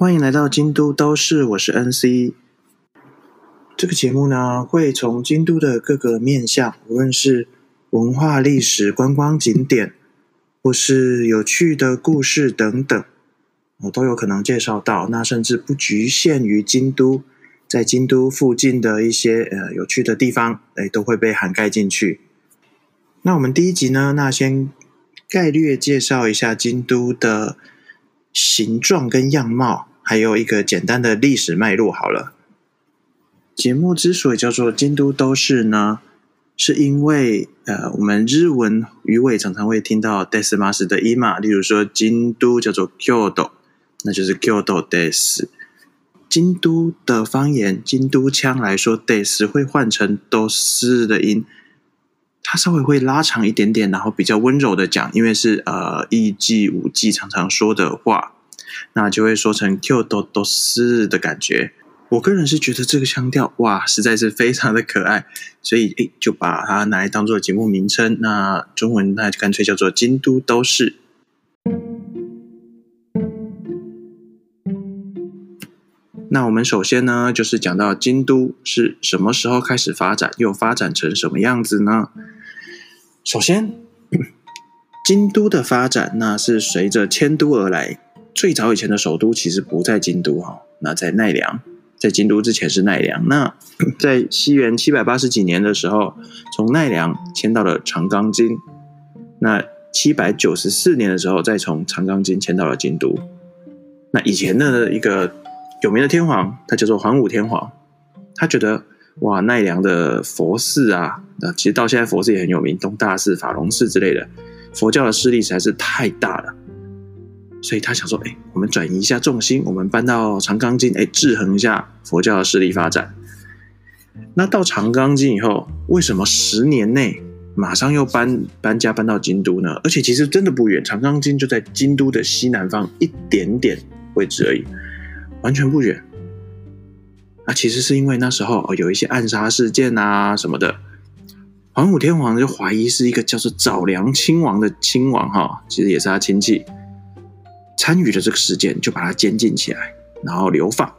欢迎来到京都都市，我是 NC。这个节目呢，会从京都的各个面向，无论是文化、历史、观光景点，或是有趣的故事等等，我都有可能介绍到。那甚至不局限于京都，在京都附近的一些呃有趣的地方，哎，都会被涵盖进去。那我们第一集呢，那先概略介绍一下京都的形状跟样貌。还有一个简单的历史脉络。好了，节目之所以叫做京都都市呢，是因为呃，我们日文语尾常常会听到 “desmas” 的音嘛，例如说京都叫做 “kyoto”，那就是 “kyoto des”。京都的方言，京都腔来说，“des” 会换成 “dos” 的音，它稍微会拉长一点点，然后比较温柔的讲，因为是呃一季五季常常说的话。那就会说成 Q 多多斯的感觉。我个人是觉得这个腔调哇，实在是非常的可爱，所以诶就把它拿来当做节目名称。那中文那就干脆叫做京都都市。那我们首先呢，就是讲到京都是什么时候开始发展，又发展成什么样子呢？首先，京都的发展那是随着迁都而来。最早以前的首都其实不在京都哈，那在奈良，在京都之前是奈良。那 在西元七百八十几年的时候，从奈良迁到了长冈京。那七百九十四年的时候，再从长冈京迁到了京都。那以前的一个有名的天皇，他叫做桓武天皇，他觉得哇，奈良的佛寺啊，那其实到现在佛寺也很有名，东大寺、法隆寺之类的，佛教的势力实在是太大了。所以他想说：“哎，我们转移一下重心，我们搬到长冈京，哎，制衡一下佛教的势力发展。那到长冈京以后，为什么十年内马上又搬搬家搬到京都呢？而且其实真的不远，长冈京就在京都的西南方一点点位置而已，完全不远。那其实是因为那时候有一些暗杀事件啊什么的，桓武天皇就怀疑是一个叫做早良亲王的亲王哈，其实也是他亲戚。”参与了这个事件，就把他监禁起来，然后流放。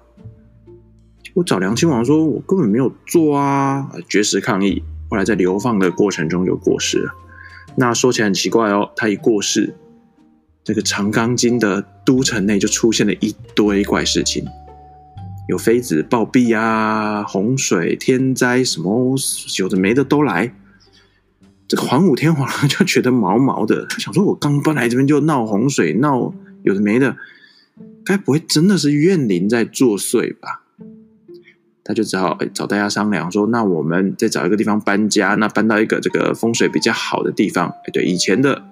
我找梁亲王说：“我根本没有做啊！”绝食抗议。后来在流放的过程中就过世了。那说起来很奇怪哦，他一过世，这个长冈京的都城内就出现了一堆怪事情，有妃子暴毙啊，洪水、天灾什么有的没的都来。这个桓武天皇就觉得毛毛的，他想说：“我刚搬来这边就闹洪水，闹……”有的没的，该不会真的是怨灵在作祟吧？他就只好哎找大家商量说：“那我们再找一个地方搬家，那搬到一个这个风水比较好的地方。”哎，对，以前的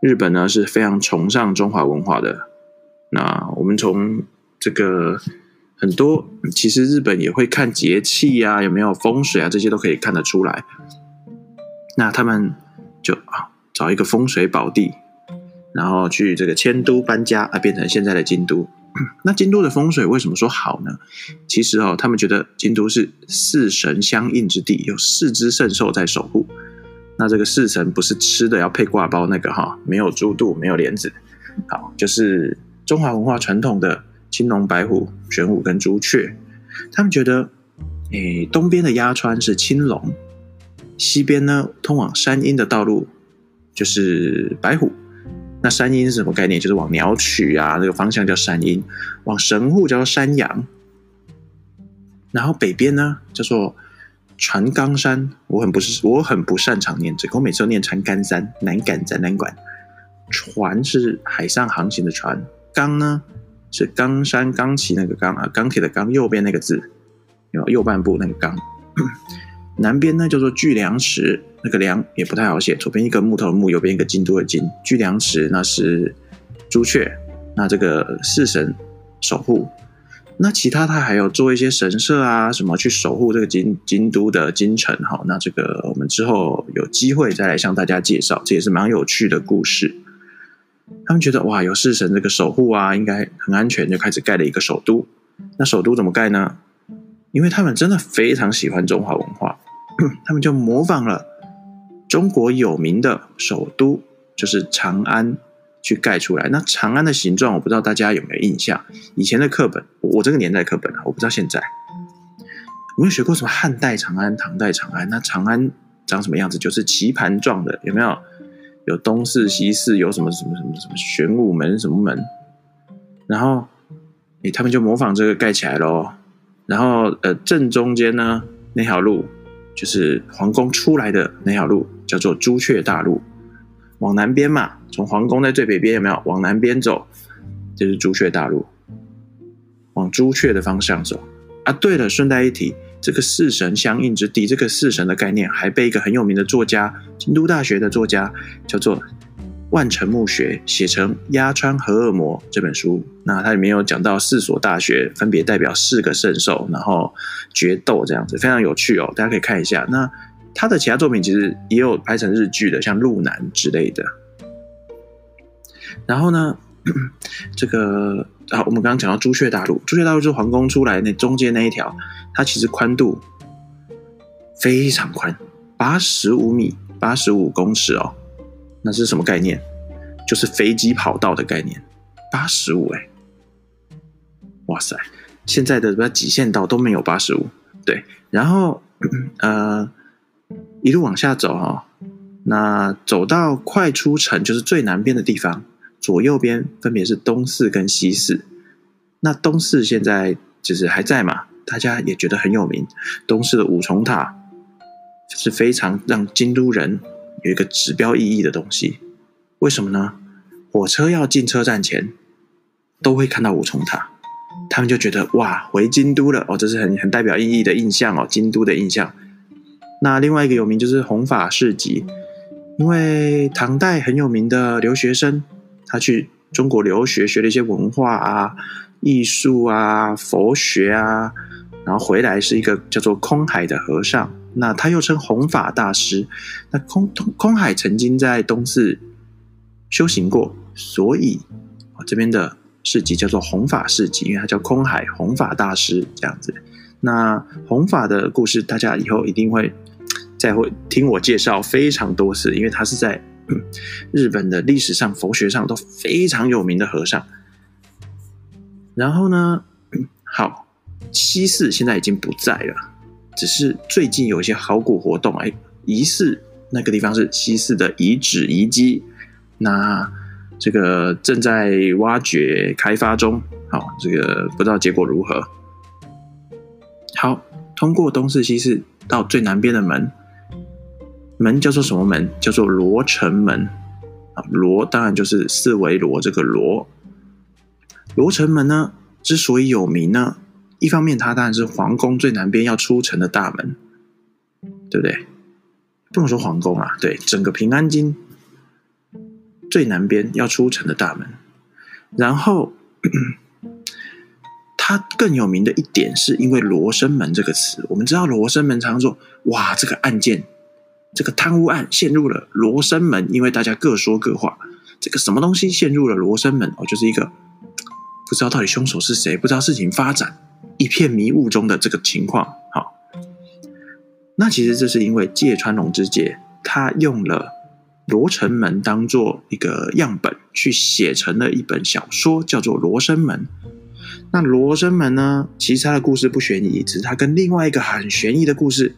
日本呢是非常崇尚中华文化的。那我们从这个很多，其实日本也会看节气啊，有没有风水啊，这些都可以看得出来。那他们就啊找一个风水宝地。然后去这个迁都搬家啊，变成现在的京都。那京都的风水为什么说好呢？其实哦，他们觉得京都是四神相应之地，有四只圣兽在守护。那这个四神不是吃的要配挂包那个哈，没有猪肚，没有莲子，好，就是中华文化传统的青龙、白虎、玄武跟朱雀。他们觉得，诶，东边的鸭川是青龙，西边呢通往山阴的道路就是白虎。那山阴是什么概念？就是往鸟取啊，那个方向叫山阴；往神户叫做山阳。然后北边呢叫做船冈山，我很不是我很不擅长念这个，我每次都念船冈山，南赶展览馆。船是海上航行的船，冈呢是冈山冈崎那个冈啊，钢铁的钢，右边那个字，有右半部那个冈。南边呢叫做巨梁池，那个梁也不太好写，左边一个木头的木，右边一个京都的京。居梁池那是朱雀，那这个四神守护。那其他他还有做一些神社啊，什么去守护这个京京都的京城。哈，那这个我们之后有机会再来向大家介绍，这也是蛮有趣的故事。他们觉得哇，有四神这个守护啊，应该很安全，就开始盖了一个首都。那首都怎么盖呢？因为他们真的非常喜欢中华文化。他们就模仿了中国有名的首都，就是长安，去盖出来。那长安的形状，我不知道大家有没有印象？以前的课本，我这个年代课本啊，我不知道现在。有没有学过什么汉代长安、唐代长安？那长安长什么样子？就是棋盘状的，有没有？有东四、西四，有什么什么什么什么玄武门什么门？然后，诶，他们就模仿这个盖起来喽。然后，呃，正中间呢那条路，就是皇宫出来的那条路，叫做朱雀大路。往南边嘛，从皇宫在最北边有没有？往南边走，就是朱雀大路，往朱雀的方向走。啊，对了，顺带一提。这个四神相应之地，这个四神的概念还被一个很有名的作家，京都大学的作家叫做万城目学写成《鸭川和恶魔》这本书。那它里面有讲到四所大学分别代表四个圣兽，然后决斗这样子，非常有趣哦，大家可以看一下。那他的其他作品其实也有拍成日剧的，像《路南》之类的。然后呢，这个。啊，我们刚刚讲到朱雀大陆，朱雀大陆就是皇宫出来那中间那一条，它其实宽度非常宽，八十五米，八十五公尺哦。那是什么概念？就是飞机跑道的概念，八十五哎，哇塞！现在的什么极限道都没有八十五，对。然后呃，一路往下走哈，那走到快出城，就是最南边的地方。左右边分别是东四跟西四，那东四现在就是还在嘛？大家也觉得很有名。东四的五重塔是非常让京都人有一个指标意义的东西。为什么呢？火车要进车站前都会看到五重塔，他们就觉得哇，回京都了哦，这是很很代表意义的印象哦，京都的印象。那另外一个有名就是弘法市集，因为唐代很有名的留学生。他去中国留学，学了一些文化啊、艺术啊、佛学啊，然后回来是一个叫做空海的和尚。那他又称弘法大师。那空空海曾经在东寺修行过，所以这边的市集叫做弘法市集，因为他叫空海弘法大师这样子。那弘法的故事，大家以后一定会再会听我介绍非常多次，因为他是在。日本的历史上、佛学上都非常有名的和尚。然后呢，好，西寺现在已经不在了，只是最近有一些考古活动，哎，疑似那个地方是西寺的遗址遗迹，那这个正在挖掘开发中。好，这个不知道结果如何。好，通过东寺、西寺到最南边的门。门叫做什么门？叫做罗城门啊！罗当然就是四维罗这个罗。罗城门呢，之所以有名呢，一方面它当然是皇宫最南边要出城的大门，对不对？不能说皇宫啊，对，整个平安京最南边要出城的大门。然后，它更有名的一点是因为罗生门这个词，我们知道罗生门常说，哇，这个案件。这个贪污案陷入了罗生门，因为大家各说各话。这个什么东西陷入了罗生门？哦，就是一个不知道到底凶手是谁，不知道事情发展一片迷雾中的这个情况。好，那其实这是因为芥川龙之介他用了罗城门当做一个样本，去写成了一本小说，叫做《罗生门》。那罗生门呢，其实他的故事不悬疑，只是他跟另外一个很悬疑的故事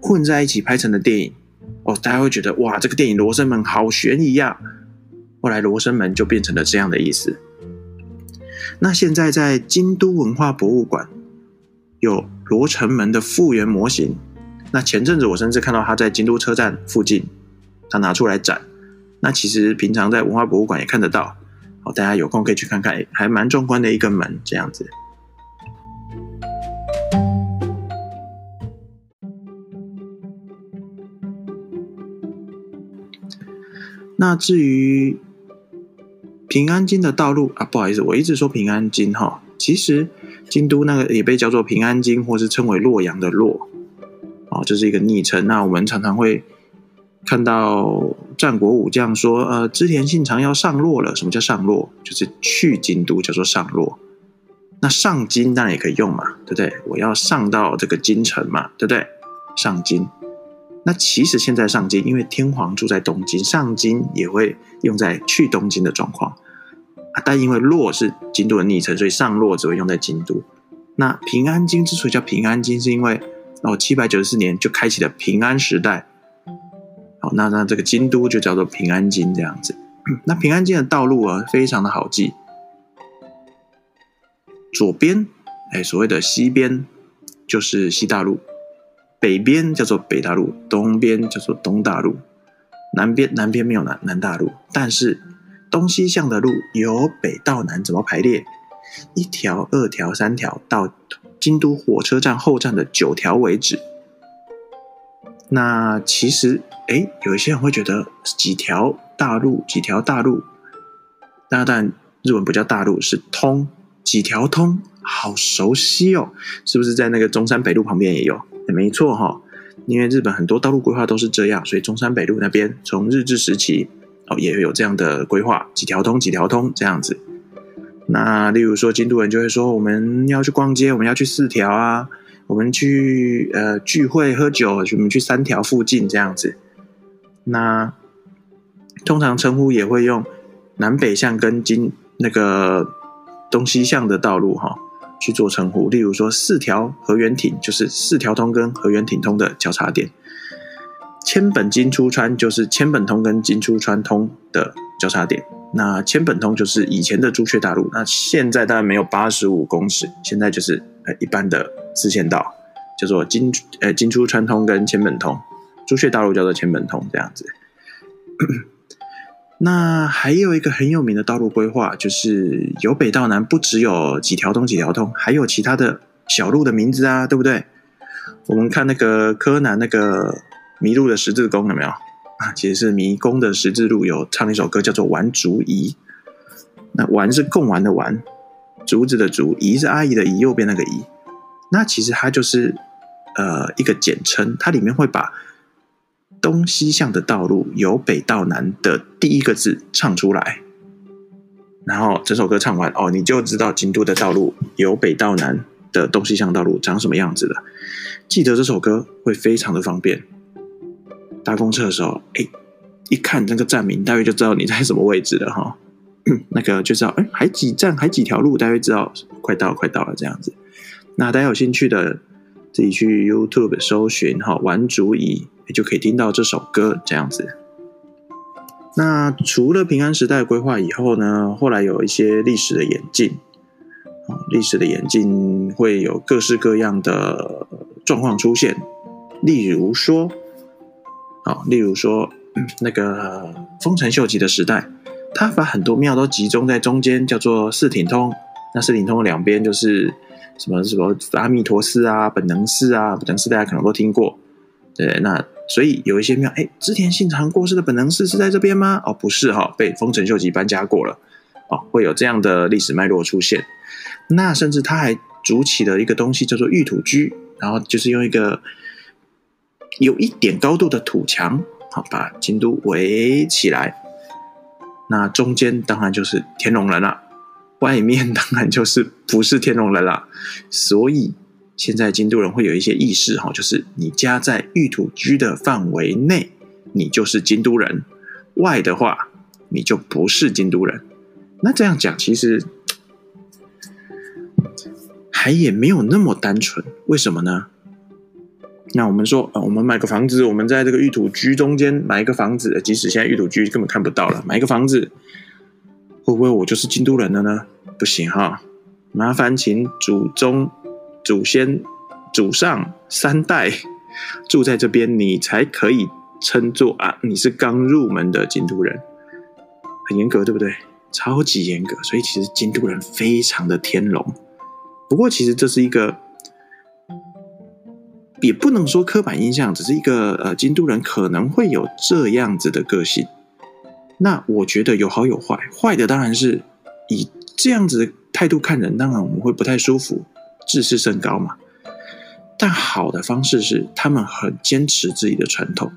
混在一起拍成的电影。哦，大家会觉得哇，这个电影《罗生门》好悬疑呀！后来《罗生门》就变成了这样的意思。那现在在京都文化博物馆有罗城门的复原模型。那前阵子我甚至看到他在京都车站附近，他拿出来展。那其实平常在文化博物馆也看得到。好，大家有空可以去看看，还蛮壮观的一个门这样子。那至于平安京的道路啊，不好意思，我一直说平安京哈，其实京都那个也被叫做平安京，或是称为洛阳的洛，哦，这是一个昵称。那我们常常会看到战国武将说，呃，织田信长要上洛了。什么叫上洛？就是去京都，叫做上洛。那上京当然也可以用嘛，对不对？我要上到这个京城嘛，对不对？上京。那其实现在上京，因为天皇住在东京，上京也会用在去东京的状况。但因为洛是京都的昵称，所以上洛只会用在京都。那平安京之所以叫平安京，是因为哦七百九十四年就开启了平安时代。好，那那这个京都就叫做平安京这样子。那平安京的道路啊，非常的好记。左边，哎，所谓的西边就是西大陆，北边叫做北大陆，东边叫做东大陆，南边南边没有南南大陆，但是东西向的路由北到南怎么排列？一条、二条、三条，到京都火车站后站的九条为止。那其实，哎，有一些人会觉得几条大路，几条大路，那但日文不叫大路，是通。几条通，好熟悉哦，是不是在那个中山北路旁边也有？没错哈，因为日本很多道路规划都是这样，所以中山北路那边从日治时期哦也有这样的规划，几条通，几条通这样子。那例如说，京都人就会说，我们要去逛街，我们要去四条啊，我们去呃聚会喝酒，我们去三条附近这样子。那通常称呼也会用南北向跟京那个。东西向的道路哈去做称呼，例如说四条河原町就是四条通跟河原町通的交叉点，千本金出川就是千本通跟金出川通的交叉点。那千本通就是以前的朱雀大路，那现在当然没有八十五公尺，现在就是呃一般的四线道，叫做金呃金出川通跟千本通，朱雀大路叫做千本通这样子。那还有一个很有名的道路规划，就是由北到南，不只有几条通几条通，还有其他的小路的名字啊，对不对？我们看那个柯南那个迷路的十字弓有没有啊？其实是迷宫的十字路，有唱一首歌叫做《玩竹姨》。那玩是共玩的玩，竹子的竹，姨是阿姨的姨，右边那个姨。那其实它就是呃一个简称，它里面会把。东西向的道路由北到南的第一个字唱出来，然后整首歌唱完哦，你就知道京都的道路由北到南的东西向道路长什么样子了。记得这首歌会非常的方便。搭公车的时候，哎，一看那个站名，大约就知道你在什么位置了哈。那个就知道，哎，还几站，还几条路，大约知道快到，快到了这样子。那大家有兴趣的，自己去 YouTube 搜寻哈，玩足矣。就可以听到这首歌这样子。那除了平安时代规划以后呢，后来有一些历史的演进，历史的演进会有各式各样的状况出现。例如说，啊，例如说那个丰臣秀吉的时代，他把很多庙都集中在中间，叫做四挺通。那四挺通的两边就是什么什么阿弥陀寺啊、本能寺啊，本能寺大家可能都听过。对，那。所以有一些庙，哎，织田信长过世的本能寺是在这边吗？哦，不是哈，被丰臣秀吉搬家过了。哦，会有这样的历史脉络出现。那甚至他还筑起了一个东西叫做玉土居，然后就是用一个有一点高度的土墙，好把京都围起来。那中间当然就是天龙人了，外面当然就是不是天龙人了。所以。现在京都人会有一些意识哈，就是你家在玉土居的范围内，你就是京都人；外的话，你就不是京都人。那这样讲，其实还也没有那么单纯。为什么呢？那我们说，呃，我们买个房子，我们在这个玉土居中间买一个房子，即使现在玉土居根本看不到了，买一个房子，会不会我就是京都人了呢？不行哈，麻烦请祖宗。祖先、祖上三代住在这边，你才可以称作啊，你是刚入门的京都人，很严格，对不对？超级严格，所以其实京都人非常的天龙。不过，其实这是一个，也不能说刻板印象，只是一个呃，京都人可能会有这样子的个性。那我觉得有好有坏，坏的当然是以这样子的态度看人，当然我们会不太舒服。自视甚高嘛，但好的方式是他们很坚持自己的传统，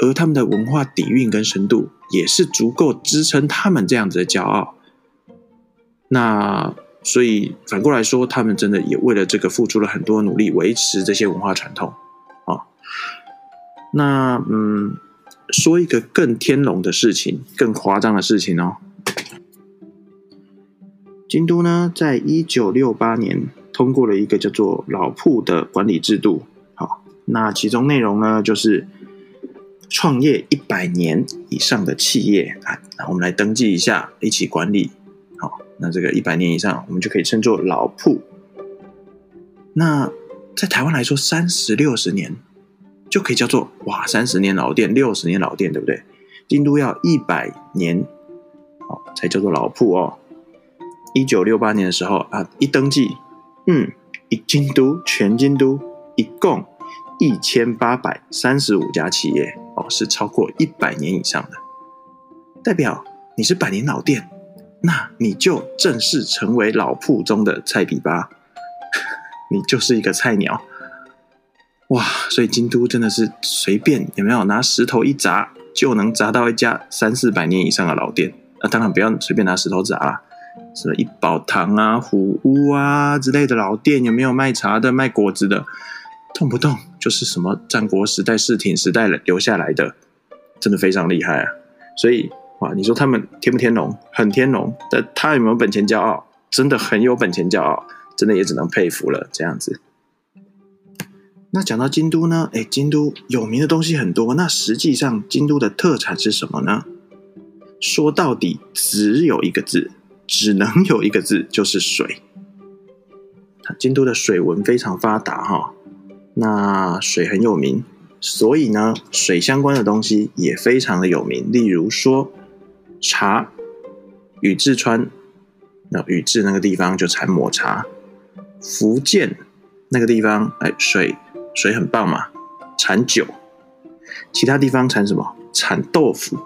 而他们的文化底蕴跟深度也是足够支撑他们这样子的骄傲。那所以反过来说，他们真的也为了这个付出了很多努力，维持这些文化传统啊。那嗯，说一个更天龙的事情，更夸张的事情哦。京都呢，在一九六八年通过了一个叫做“老铺”的管理制度。好，那其中内容呢，就是创业一百年以上的企业啊，我们来登记一下，一起管理。好，那这个一百年以上，我们就可以称作“老铺”。那在台湾来说，三十六十年。就可以叫做哇，三十年老店，六十年老店，对不对？京都要一百年，哦，才叫做老铺哦。一九六八年的时候啊，一登记，嗯，一京都全京都一共一千八百三十五家企业哦，是超过一百年以上的，代表你是百年老店，那你就正式成为老铺中的菜比吧，你就是一个菜鸟。哇，所以京都真的是随便有没有拿石头一砸就能砸到一家三四百年以上的老店？那当然不要随便拿石头砸啦，什么一宝堂啊、虎屋啊之类的老店，有没有卖茶的、卖果子的？动不动就是什么战国时代、世挺时代留下来的，真的非常厉害啊！所以哇，你说他们天不天龙？很天龙，但他有没有本钱骄傲？真的很有本钱骄傲，真的也只能佩服了。这样子。那讲到京都呢？哎，京都有名的东西很多。那实际上，京都的特产是什么呢？说到底，只有一个字，只能有一个字，就是水。京都的水文非常发达哈，那水很有名，所以呢，水相关的东西也非常的有名。例如说，茶，宇治川，那宇治那个地方就产抹茶；福建那个地方，哎，水。水很棒嘛，产酒，其他地方产什么？产豆腐，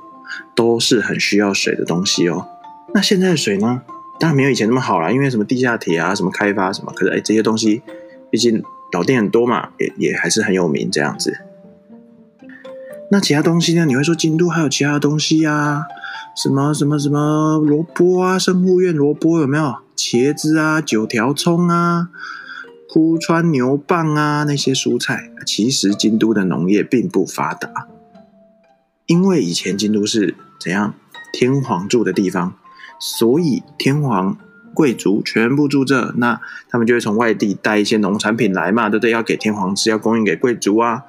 都是很需要水的东西哦。那现在的水呢？当然没有以前那么好了，因为什么地下铁啊，什么开发什么。可是哎，这些东西，毕竟老店很多嘛，也也还是很有名这样子。那其他东西呢？你会说京都还有其他东西呀？什么什么什么萝卜啊，生护院萝卜有没有？茄子啊，九条葱啊。枯川牛蒡啊，那些蔬菜，其实京都的农业并不发达，因为以前京都是怎样天皇住的地方，所以天皇贵族全部住这，那他们就会从外地带一些农产品来嘛，对不对？要给天皇吃，要供应给贵族啊，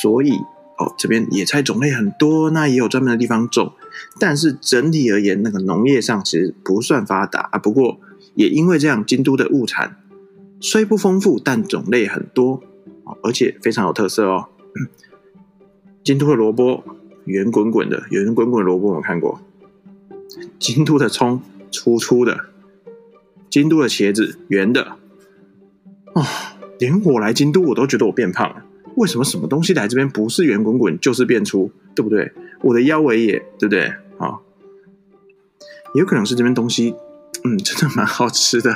所以哦，这边野菜种类很多，那也有专门的地方种，但是整体而言，那个农业上其实不算发达啊。不过也因为这样，京都的物产。虽不丰富，但种类很多而且非常有特色哦。京都的萝卜圆滚滚的，圆滚滚的萝卜我看过。京都的葱粗粗的，京都的茄子圆的。哦，连我来京都，我都觉得我变胖了。为什么什么东西来这边不是圆滚滚，就是变粗，对不对？我的腰围也对不对？啊，也有可能是这边东西，嗯，真的蛮好吃的。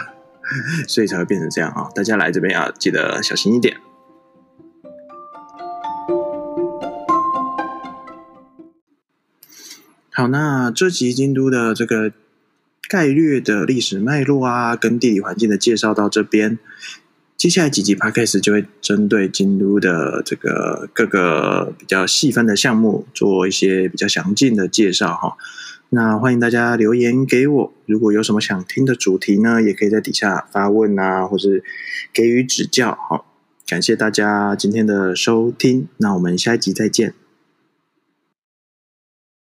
所以才会变成这样啊！大家来这边要记得小心一点。好，那这集京都的这个概略的历史脉络啊，跟地理环境的介绍到这边，接下来几集 podcast 就会针对京都的这个各个比较细分的项目做一些比较详尽的介绍哈。那欢迎大家留言给我，如果有什么想听的主题呢，也可以在底下发问啊，或是给予指教。好，感谢大家今天的收听，那我们下一集再见。